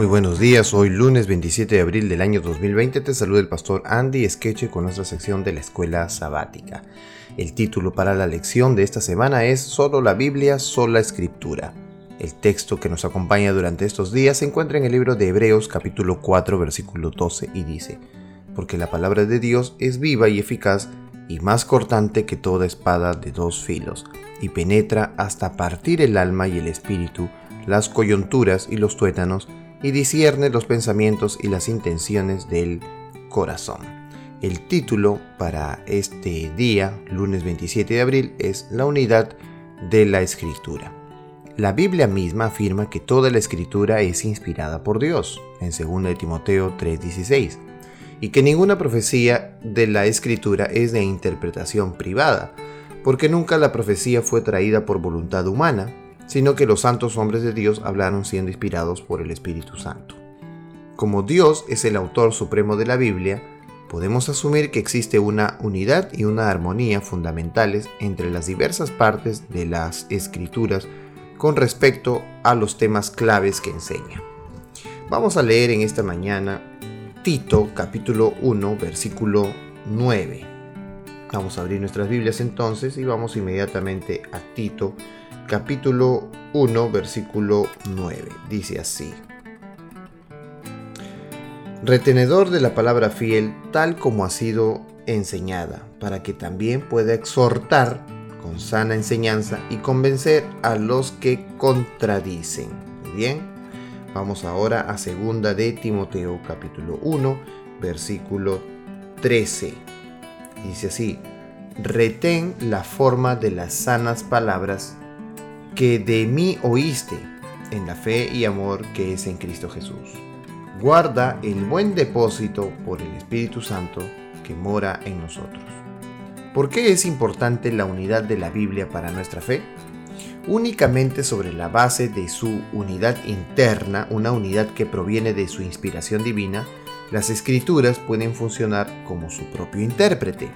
Muy buenos días, hoy lunes 27 de abril del año 2020 te saluda el pastor Andy Skeche con nuestra sección de la escuela sabática. El título para la lección de esta semana es Solo la Biblia, sola escritura. El texto que nos acompaña durante estos días se encuentra en el libro de Hebreos capítulo 4 versículo 12 y dice, Porque la palabra de Dios es viva y eficaz y más cortante que toda espada de dos filos, y penetra hasta partir el alma y el espíritu, las coyunturas y los tuétanos, y discierne los pensamientos y las intenciones del corazón. El título para este día, lunes 27 de abril, es La unidad de la escritura. La Biblia misma afirma que toda la escritura es inspirada por Dios, en 2 Timoteo 3:16, y que ninguna profecía de la escritura es de interpretación privada, porque nunca la profecía fue traída por voluntad humana, sino que los santos hombres de Dios hablaron siendo inspirados por el Espíritu Santo. Como Dios es el autor supremo de la Biblia, podemos asumir que existe una unidad y una armonía fundamentales entre las diversas partes de las escrituras con respecto a los temas claves que enseña. Vamos a leer en esta mañana Tito capítulo 1 versículo 9. Vamos a abrir nuestras Biblias entonces y vamos inmediatamente a Tito capítulo 1, versículo 9. Dice así. Retenedor de la palabra fiel tal como ha sido enseñada, para que también pueda exhortar con sana enseñanza y convencer a los que contradicen. Muy bien, vamos ahora a segunda de Timoteo capítulo 1, versículo 13. Dice así, retén la forma de las sanas palabras que de mí oíste en la fe y amor que es en Cristo Jesús. Guarda el buen depósito por el Espíritu Santo que mora en nosotros. ¿Por qué es importante la unidad de la Biblia para nuestra fe? Únicamente sobre la base de su unidad interna, una unidad que proviene de su inspiración divina, las escrituras pueden funcionar como su propio intérprete.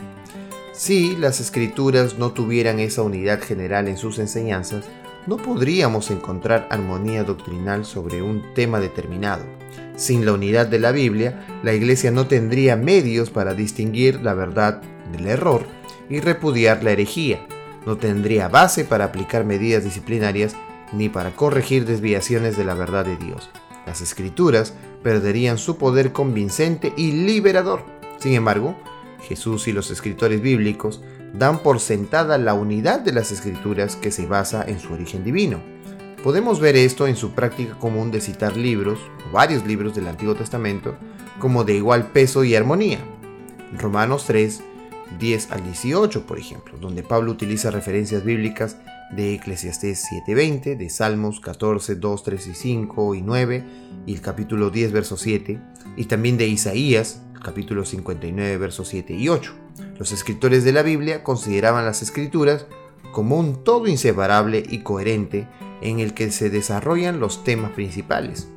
Si las escrituras no tuvieran esa unidad general en sus enseñanzas, no podríamos encontrar armonía doctrinal sobre un tema determinado. Sin la unidad de la Biblia, la Iglesia no tendría medios para distinguir la verdad del error y repudiar la herejía. No tendría base para aplicar medidas disciplinarias ni para corregir desviaciones de la verdad de Dios. Las escrituras perderían su poder convincente y liberador. Sin embargo, Jesús y los escritores bíblicos dan por sentada la unidad de las escrituras que se basa en su origen divino. Podemos ver esto en su práctica común de citar libros, varios libros del Antiguo Testamento, como de igual peso y armonía. Romanos 3, 10 al 18, por ejemplo, donde Pablo utiliza referencias bíblicas de Eclesiastés 7:20, de Salmos 14, 2, 3 y 5 y 9, y el capítulo 10, verso 7, y también de Isaías capítulo 59, versos 7 y 8. Los escritores de la Biblia consideraban las escrituras como un todo inseparable y coherente en el que se desarrollan los temas principales.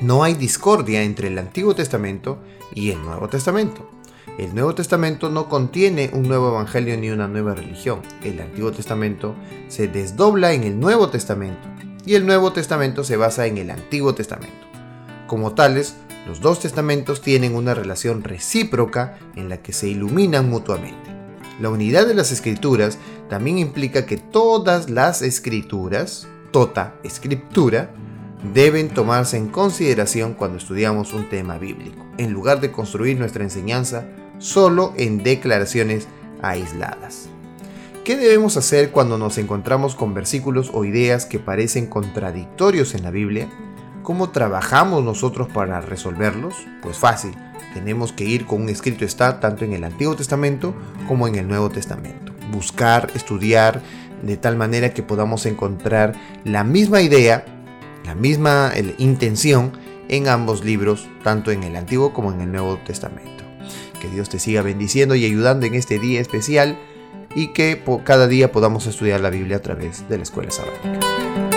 No hay discordia entre el Antiguo Testamento y el Nuevo Testamento. El Nuevo Testamento no contiene un nuevo evangelio ni una nueva religión. El Antiguo Testamento se desdobla en el Nuevo Testamento y el Nuevo Testamento se basa en el Antiguo Testamento. Como tales, los dos testamentos tienen una relación recíproca en la que se iluminan mutuamente. La unidad de las escrituras también implica que todas las escrituras, tota escritura, deben tomarse en consideración cuando estudiamos un tema bíblico, en lugar de construir nuestra enseñanza solo en declaraciones aisladas. ¿Qué debemos hacer cuando nos encontramos con versículos o ideas que parecen contradictorios en la Biblia? ¿Cómo trabajamos nosotros para resolverlos? Pues fácil, tenemos que ir con un escrito está tanto en el Antiguo Testamento como en el Nuevo Testamento. Buscar, estudiar de tal manera que podamos encontrar la misma idea, la misma intención en ambos libros, tanto en el Antiguo como en el Nuevo Testamento. Que Dios te siga bendiciendo y ayudando en este día especial y que cada día podamos estudiar la Biblia a través de la escuela sabática.